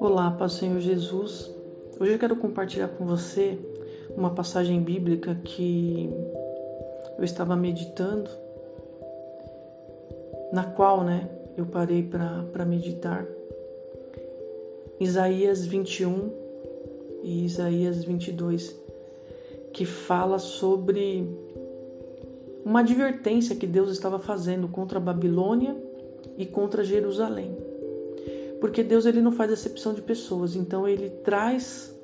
Olá, Pai Senhor Jesus. Hoje eu quero compartilhar com você uma passagem bíblica que eu estava meditando, na qual, né, eu parei para meditar. Isaías 21 e Isaías 22, que fala sobre uma advertência que Deus estava fazendo contra a Babilônia e contra Jerusalém. Porque Deus ele não faz acepção de pessoas, então ele traz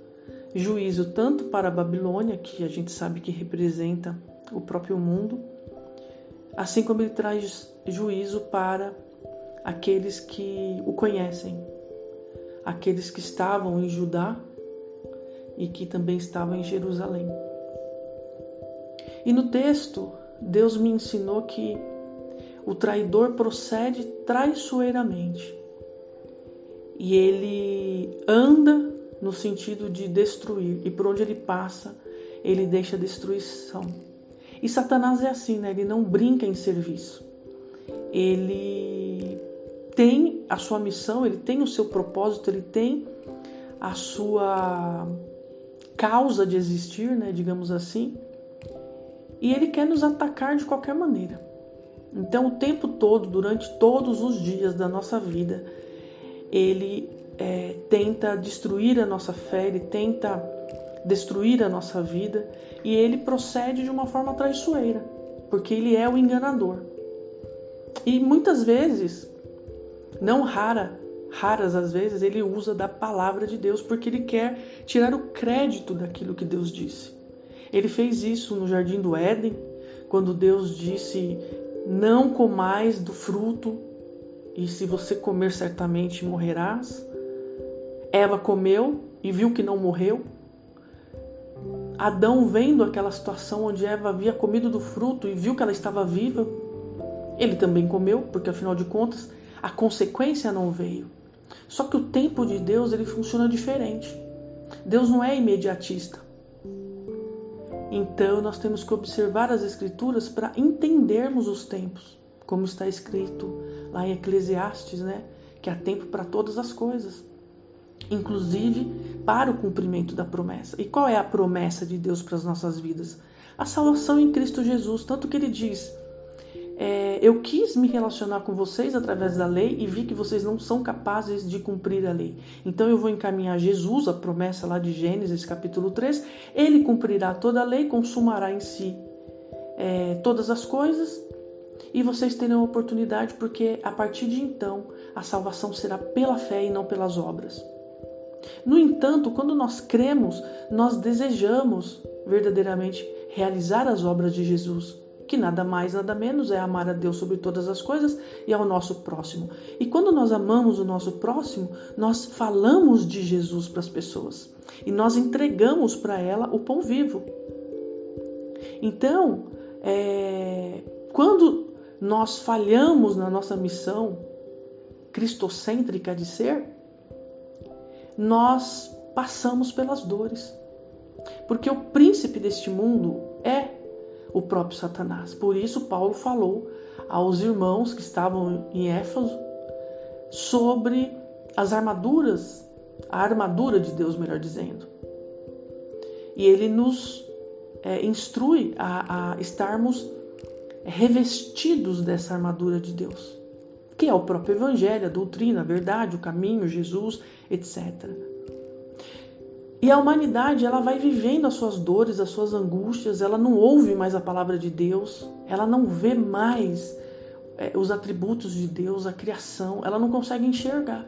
juízo tanto para a Babilônia, que a gente sabe que representa o próprio mundo, assim como ele traz juízo para aqueles que o conhecem, aqueles que estavam em Judá e que também estavam em Jerusalém. E no texto, Deus me ensinou que o traidor procede traiçoeiramente e ele anda no sentido de destruir, e por onde ele passa, ele deixa destruição. E Satanás é assim, né? Ele não brinca em serviço. Ele tem a sua missão, ele tem o seu propósito, ele tem a sua causa de existir, né, digamos assim. E ele quer nos atacar de qualquer maneira. Então, o tempo todo, durante todos os dias da nossa vida, ele é, tenta destruir a nossa fé, ele tenta destruir a nossa vida e ele procede de uma forma traiçoeira, porque ele é o enganador. E muitas vezes, não rara, raras às vezes, ele usa da palavra de Deus porque ele quer tirar o crédito daquilo que Deus disse. Ele fez isso no jardim do Éden, quando Deus disse: "Não comais do fruto e se você comer certamente morrerás. Eva comeu e viu que não morreu. Adão, vendo aquela situação onde Eva havia comido do fruto e viu que ela estava viva, ele também comeu, porque afinal de contas a consequência não veio. Só que o tempo de Deus ele funciona diferente. Deus não é imediatista. Então nós temos que observar as escrituras para entendermos os tempos, como está escrito lá em Eclesiastes, né? Que há tempo para todas as coisas, inclusive para o cumprimento da promessa. E qual é a promessa de Deus para as nossas vidas? A salvação em Cristo Jesus. Tanto que ele diz: é, Eu quis me relacionar com vocês através da lei e vi que vocês não são capazes de cumprir a lei. Então eu vou encaminhar Jesus, a promessa lá de Gênesis capítulo 3. Ele cumprirá toda a lei, consumará em si é, todas as coisas e vocês terão oportunidade, porque a partir de então a salvação será pela fé e não pelas obras. No entanto, quando nós cremos, nós desejamos verdadeiramente realizar as obras de Jesus, que nada mais, nada menos é amar a Deus sobre todas as coisas e ao nosso próximo. E quando nós amamos o nosso próximo, nós falamos de Jesus para as pessoas e nós entregamos para ela o pão vivo. Então, é, quando nós falhamos na nossa missão cristocêntrica de ser, nós passamos pelas dores. Porque o príncipe deste mundo é o próprio Satanás. Por isso, Paulo falou aos irmãos que estavam em Éfeso sobre as armaduras, a armadura de Deus, melhor dizendo. E ele nos é, instrui a, a estarmos revestidos dessa armadura de Deus, que é o próprio Evangelho, a doutrina, a verdade, o caminho, Jesus, etc. E a humanidade ela vai vivendo as suas dores, as suas angústias, ela não ouve mais a palavra de Deus, ela não vê mais é, os atributos de Deus, a criação, ela não consegue enxergar.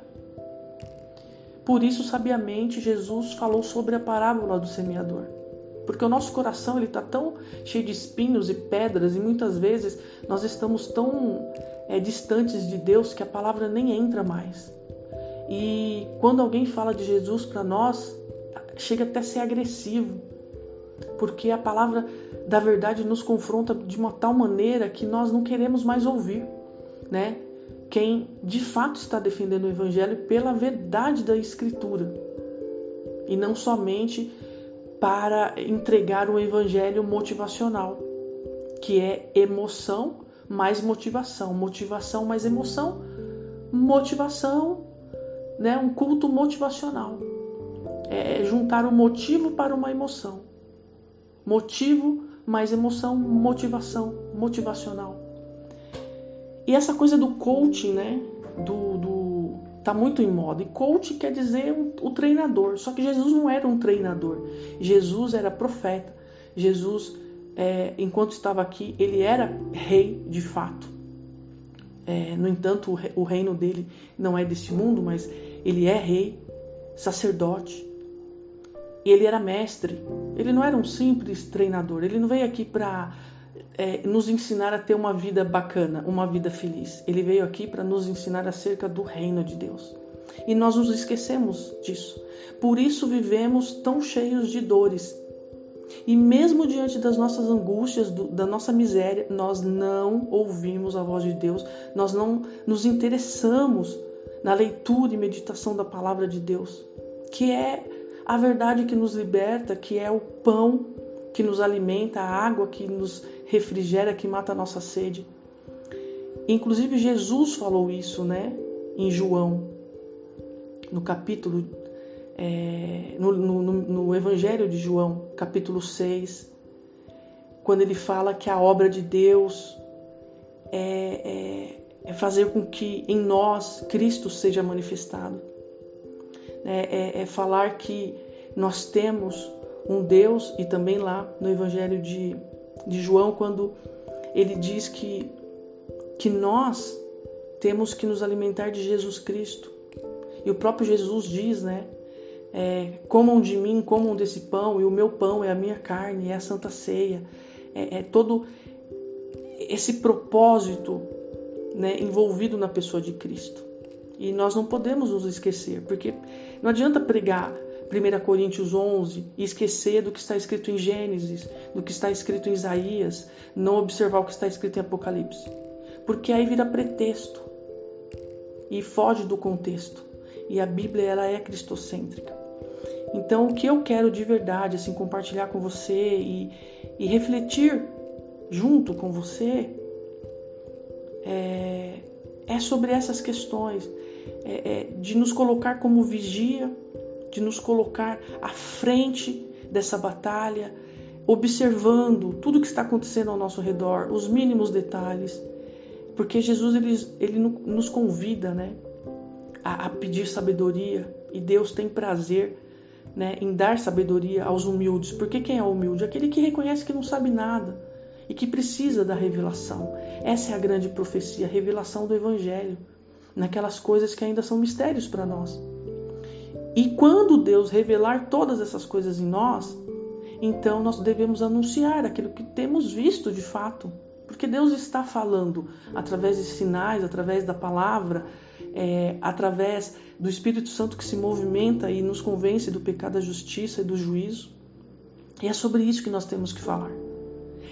Por isso, sabiamente, Jesus falou sobre a parábola do semeador porque o nosso coração ele está tão cheio de espinhos e pedras e muitas vezes nós estamos tão é, distantes de Deus que a palavra nem entra mais. E quando alguém fala de Jesus para nós, chega até a ser agressivo, porque a palavra da verdade nos confronta de uma tal maneira que nós não queremos mais ouvir, né? Quem de fato está defendendo o evangelho pela verdade da escritura e não somente para entregar um evangelho motivacional, que é emoção mais motivação, motivação mais emoção, motivação, né, um culto motivacional. É juntar o motivo para uma emoção. Motivo mais emoção, motivação, motivacional. E essa coisa do coaching, né, do, do tá muito em moda. E coach quer dizer o treinador. Só que Jesus não era um treinador. Jesus era profeta. Jesus é, enquanto estava aqui, ele era rei de fato. É, no entanto, o reino dele não é deste mundo, mas ele é rei, sacerdote. E ele era mestre. Ele não era um simples treinador. Ele não veio aqui para é, nos ensinar a ter uma vida bacana, uma vida feliz. Ele veio aqui para nos ensinar acerca do reino de Deus. E nós nos esquecemos disso. Por isso vivemos tão cheios de dores, e mesmo diante das nossas angústias, do, da nossa miséria, nós não ouvimos a voz de Deus, nós não nos interessamos na leitura e meditação da palavra de Deus, que é a verdade que nos liberta, que é o pão que nos alimenta, a água que nos refrigera, que mata a nossa sede. Inclusive Jesus falou isso, né? Em João, no capítulo é, no, no, no Evangelho de João, capítulo 6, quando ele fala que a obra de Deus é, é, é fazer com que em nós Cristo seja manifestado. É, é, é, falar que nós temos um Deus, e também lá no Evangelho de, de João, quando ele diz que, que nós temos que nos alimentar de Jesus Cristo. E o próprio Jesus diz, né? É, comam de mim, comam desse pão, e o meu pão é a minha carne, é a santa ceia. É, é todo esse propósito né, envolvido na pessoa de Cristo. E nós não podemos nos esquecer, porque não adianta pregar 1 Coríntios 11 e esquecer do que está escrito em Gênesis, do que está escrito em Isaías, não observar o que está escrito em Apocalipse. Porque aí vira pretexto e foge do contexto. E a Bíblia ela é cristocêntrica. Então, o que eu quero de verdade, assim, compartilhar com você e, e refletir junto com você é, é sobre essas questões, é, é, de nos colocar como vigia, de nos colocar à frente dessa batalha, observando tudo que está acontecendo ao nosso redor, os mínimos detalhes, porque Jesus ele, ele nos convida, né, a, a pedir sabedoria e Deus tem prazer né, em dar sabedoria aos humildes. Porque quem é humilde? Aquele que reconhece que não sabe nada e que precisa da revelação. Essa é a grande profecia, a revelação do Evangelho, naquelas coisas que ainda são mistérios para nós. E quando Deus revelar todas essas coisas em nós, então nós devemos anunciar aquilo que temos visto de fato. Porque Deus está falando através de sinais, através da palavra, é, através do Espírito Santo que se movimenta e nos convence do pecado, da justiça e do juízo. E é sobre isso que nós temos que falar.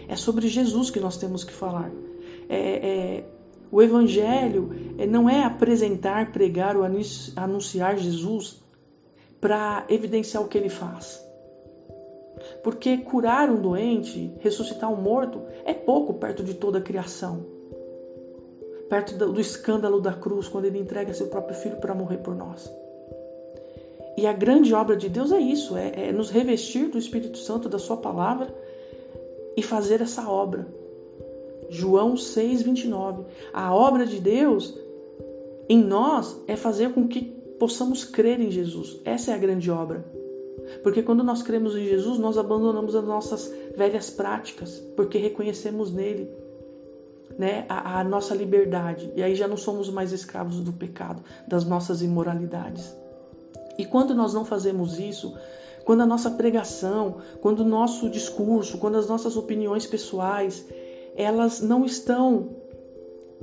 É sobre Jesus que nós temos que falar. É, é, o Evangelho é, não é apresentar, pregar ou anunciar Jesus para evidenciar o que ele faz. Porque curar um doente, ressuscitar um morto, é pouco perto de toda a criação perto do escândalo da cruz, quando ele entrega seu próprio filho para morrer por nós. E a grande obra de Deus é isso: é, é nos revestir do Espírito Santo, da Sua palavra e fazer essa obra. João 6, 29. A obra de Deus em nós é fazer com que possamos crer em Jesus. Essa é a grande obra. Porque quando nós cremos em Jesus, nós abandonamos as nossas velhas práticas, porque reconhecemos nele né, a, a, nossa liberdade. E aí já não somos mais escravos do pecado, das nossas imoralidades. E quando nós não fazemos isso, quando a nossa pregação, quando o nosso discurso, quando as nossas opiniões pessoais, elas não estão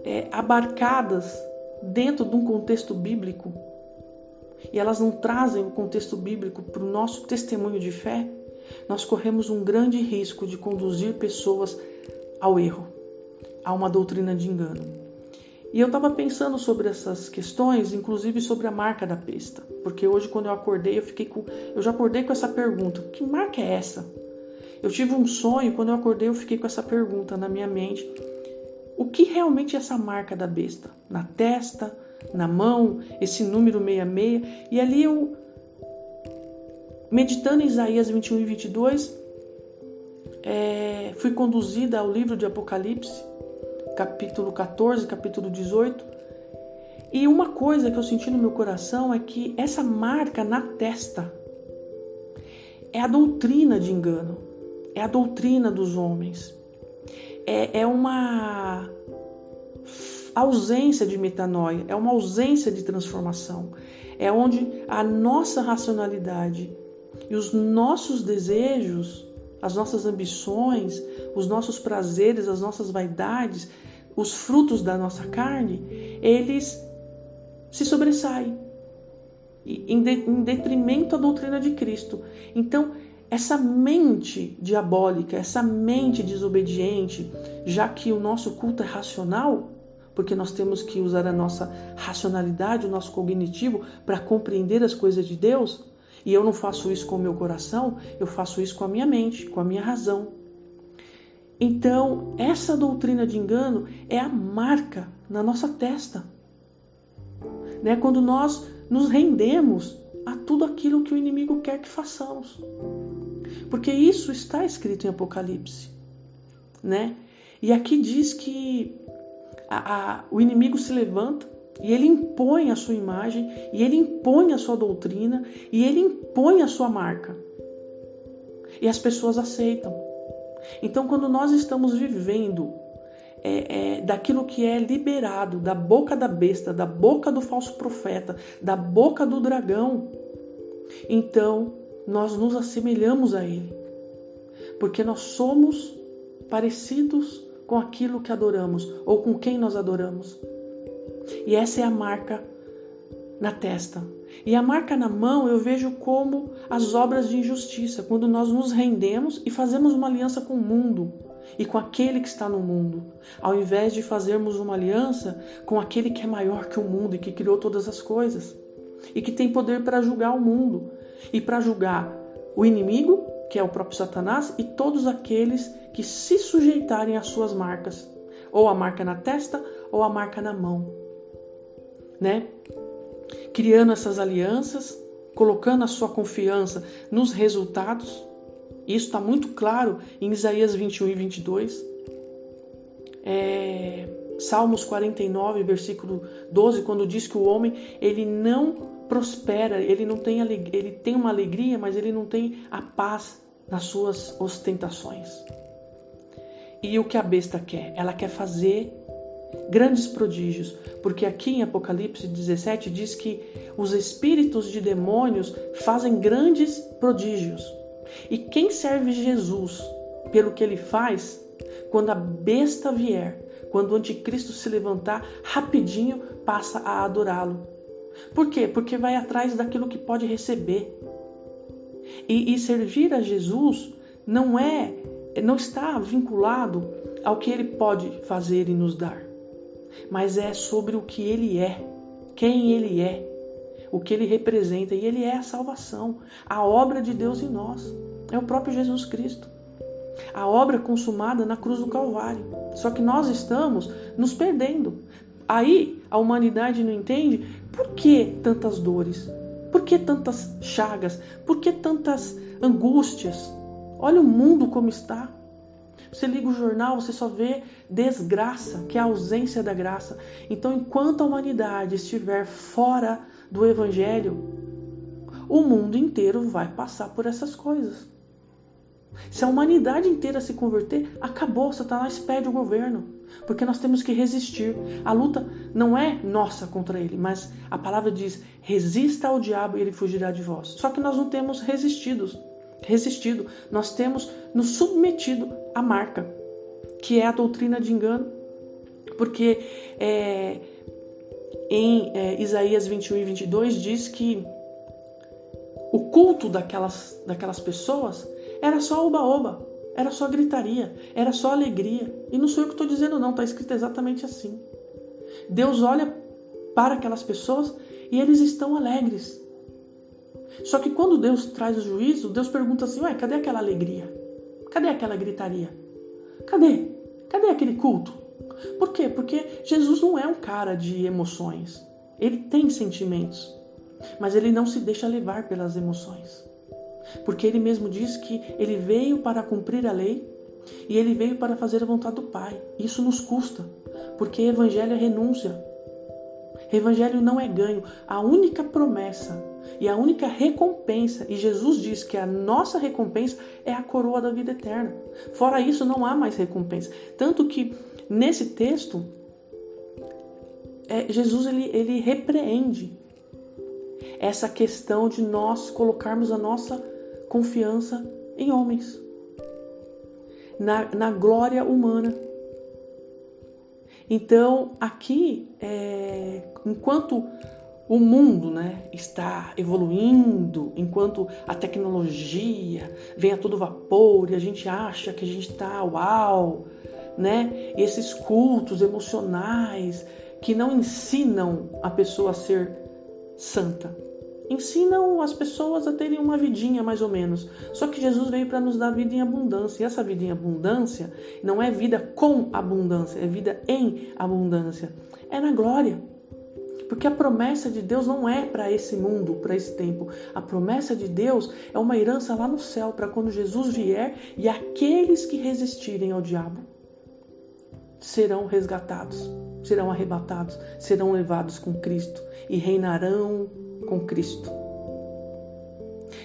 é, abarcadas dentro de um contexto bíblico, e elas não trazem o contexto bíblico para o nosso testemunho de fé, nós corremos um grande risco de conduzir pessoas ao erro a uma doutrina de engano. E eu estava pensando sobre essas questões, inclusive sobre a marca da besta, porque hoje quando eu acordei, eu fiquei com, eu já acordei com essa pergunta: que marca é essa? Eu tive um sonho, quando eu acordei, eu fiquei com essa pergunta na minha mente. o que realmente é essa marca da besta? Na testa, na mão, esse número 66. E ali eu, meditando em Isaías 21 e 22, é, fui conduzida ao livro de Apocalipse, capítulo 14, capítulo 18. E uma coisa que eu senti no meu coração é que essa marca na testa é a doutrina de engano, é a doutrina dos homens, é, é uma ausência de metanoia, é uma ausência de transformação, é onde a nossa racionalidade e os nossos desejos, as nossas ambições, os nossos prazeres, as nossas vaidades, os frutos da nossa carne, eles se sobressaem. Em detrimento à doutrina de Cristo. Então, essa mente diabólica, essa mente desobediente, já que o nosso culto é racional, porque nós temos que usar a nossa racionalidade, o nosso cognitivo para compreender as coisas de Deus, e eu não faço isso com o meu coração, eu faço isso com a minha mente, com a minha razão. Então, essa doutrina de engano é a marca na nossa testa. Né? Quando nós nos rendemos a tudo aquilo que o inimigo quer que façamos. Porque isso está escrito em Apocalipse. Né? E aqui diz que a, a, o inimigo se levanta e ele impõe a sua imagem, e ele impõe a sua doutrina, e ele impõe a sua marca. E as pessoas aceitam. Então, quando nós estamos vivendo é, é, daquilo que é liberado da boca da besta, da boca do falso profeta, da boca do dragão, então nós nos assemelhamos a ele. Porque nós somos parecidos com aquilo que adoramos ou com quem nós adoramos. E essa é a marca na testa. E a marca na mão eu vejo como as obras de injustiça, quando nós nos rendemos e fazemos uma aliança com o mundo e com aquele que está no mundo, ao invés de fazermos uma aliança com aquele que é maior que o mundo e que criou todas as coisas e que tem poder para julgar o mundo e para julgar o inimigo, que é o próprio Satanás, e todos aqueles que se sujeitarem às suas marcas, ou a marca na testa ou a marca na mão, né? Criando essas alianças, colocando a sua confiança nos resultados. Isso está muito claro em Isaías 21 e 22. É, Salmos 49, versículo 12, quando diz que o homem ele não prospera, ele não tem ele tem uma alegria, mas ele não tem a paz nas suas ostentações. E o que a besta quer? Ela quer fazer grandes prodígios, porque aqui em Apocalipse 17 diz que os espíritos de demônios fazem grandes prodígios. E quem serve Jesus pelo que ele faz, quando a besta vier, quando o anticristo se levantar, rapidinho passa a adorá-lo. Por quê? Porque vai atrás daquilo que pode receber. E, e servir a Jesus não é não está vinculado ao que ele pode fazer e nos dar, mas é sobre o que ele é, quem ele é, o que ele representa, e ele é a salvação, a obra de Deus em nós, é o próprio Jesus Cristo. A obra consumada na cruz do Calvário. Só que nós estamos nos perdendo. Aí a humanidade não entende por que tantas dores, por que tantas chagas, por que tantas angústias, Olha o mundo como está. Você liga o jornal, você só vê desgraça, que é a ausência da graça. Então, enquanto a humanidade estiver fora do Evangelho, o mundo inteiro vai passar por essas coisas. Se a humanidade inteira se converter, acabou, Satanás perde o governo. Porque nós temos que resistir. A luta não é nossa contra ele, mas a palavra diz: resista ao diabo e ele fugirá de vós. Só que nós não temos resistido resistido, nós temos nos submetido à marca, que é a doutrina de engano, porque é, em é, Isaías 21 e 22 diz que o culto daquelas, daquelas pessoas era só oba-oba, era só gritaria, era só alegria. E não sou eu que estou dizendo, não, está escrito exatamente assim. Deus olha para aquelas pessoas e eles estão alegres. Só que quando Deus traz o juízo, Deus pergunta assim: Ué, cadê aquela alegria? Cadê aquela gritaria? Cadê? Cadê aquele culto? Por quê? Porque Jesus não é um cara de emoções. Ele tem sentimentos, mas ele não se deixa levar pelas emoções. Porque ele mesmo diz que ele veio para cumprir a lei e ele veio para fazer a vontade do Pai. Isso nos custa, porque evangelho é renúncia. Evangelho não é ganho. A única promessa e a única recompensa, e Jesus diz que a nossa recompensa é a coroa da vida eterna. Fora isso, não há mais recompensa. Tanto que nesse texto, é, Jesus ele, ele repreende essa questão de nós colocarmos a nossa confiança em homens, na, na glória humana. Então, aqui, é, enquanto o mundo né, está evoluindo, enquanto a tecnologia vem a todo vapor e a gente acha que a gente está uau, né? Esses cultos emocionais que não ensinam a pessoa a ser santa. Ensinam as pessoas a terem uma vidinha mais ou menos. Só que Jesus veio para nos dar vida em abundância. E essa vida em abundância não é vida com abundância, é vida em abundância. É na glória. Porque a promessa de Deus não é para esse mundo, para esse tempo. A promessa de Deus é uma herança lá no céu, para quando Jesus vier e aqueles que resistirem ao diabo serão resgatados, serão arrebatados, serão levados com Cristo e reinarão com Cristo.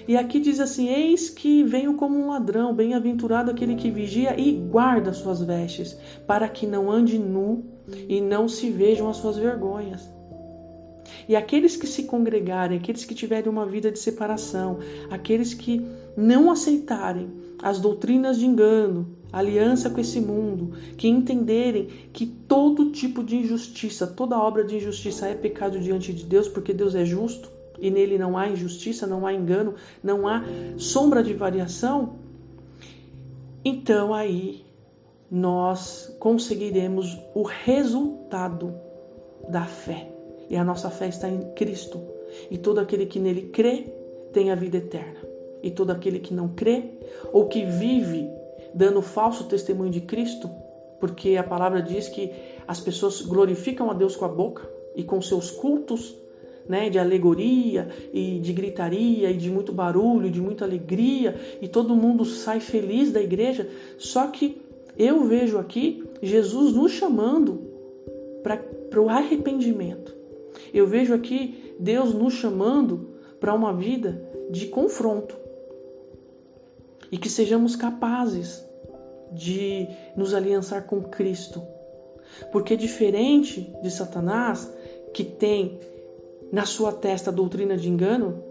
E aqui diz assim: Eis que venho como um ladrão, bem-aventurado aquele que vigia e guarda suas vestes, para que não ande nu e não se vejam as suas vergonhas. E aqueles que se congregarem, aqueles que tiverem uma vida de separação, aqueles que não aceitarem as doutrinas de engano, aliança com esse mundo, que entenderem que todo tipo de injustiça, toda obra de injustiça é pecado diante de Deus, porque Deus é justo e nele não há injustiça, não há engano, não há sombra de variação, então aí nós conseguiremos o resultado da fé. E a nossa fé está em Cristo. E todo aquele que nele crê tem a vida eterna. E todo aquele que não crê ou que vive dando falso testemunho de Cristo, porque a palavra diz que as pessoas glorificam a Deus com a boca e com seus cultos, né, de alegoria e de gritaria e de muito barulho, de muita alegria, e todo mundo sai feliz da igreja. Só que eu vejo aqui Jesus nos chamando para o arrependimento. Eu vejo aqui Deus nos chamando para uma vida de confronto e que sejamos capazes de nos aliançar com Cristo. Porque diferente de Satanás, que tem na sua testa a doutrina de engano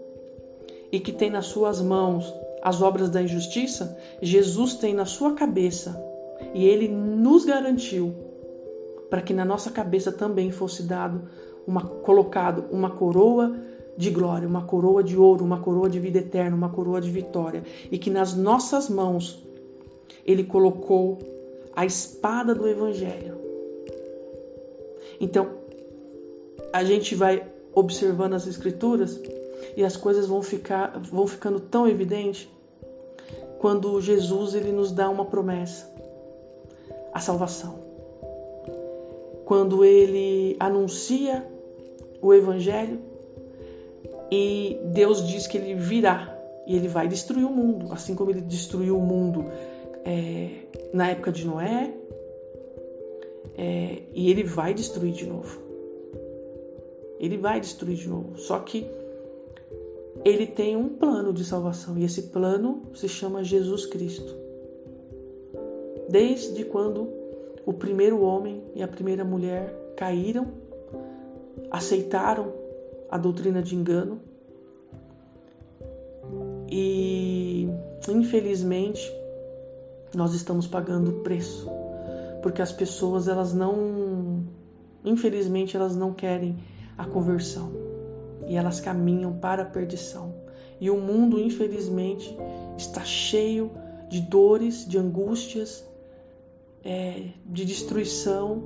e que tem nas suas mãos as obras da injustiça, Jesus tem na sua cabeça e ele nos garantiu para que na nossa cabeça também fosse dado uma colocado uma coroa de glória, uma coroa de ouro, uma coroa de vida eterna, uma coroa de vitória, e que nas nossas mãos ele colocou a espada do evangelho. Então, a gente vai observando as escrituras e as coisas vão ficar vão ficando tão evidentes quando Jesus ele nos dá uma promessa, a salvação. Quando ele anuncia o evangelho e Deus diz que ele virá e ele vai destruir o mundo, assim como ele destruiu o mundo é, na época de Noé, é, e ele vai destruir de novo. Ele vai destruir de novo. Só que ele tem um plano de salvação e esse plano se chama Jesus Cristo. Desde quando o primeiro homem e a primeira mulher caíram, aceitaram a doutrina de engano. E infelizmente nós estamos pagando o preço, porque as pessoas elas não, infelizmente elas não querem a conversão e elas caminham para a perdição. E o mundo, infelizmente, está cheio de dores, de angústias, é, de destruição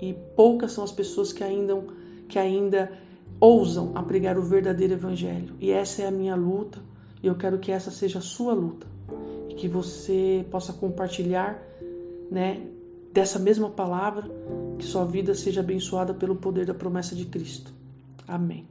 e poucas são as pessoas que ainda, que ainda ousam a pregar o verdadeiro evangelho. E essa é a minha luta, e eu quero que essa seja a sua luta. E que você possa compartilhar, né, dessa mesma palavra, que sua vida seja abençoada pelo poder da promessa de Cristo. Amém.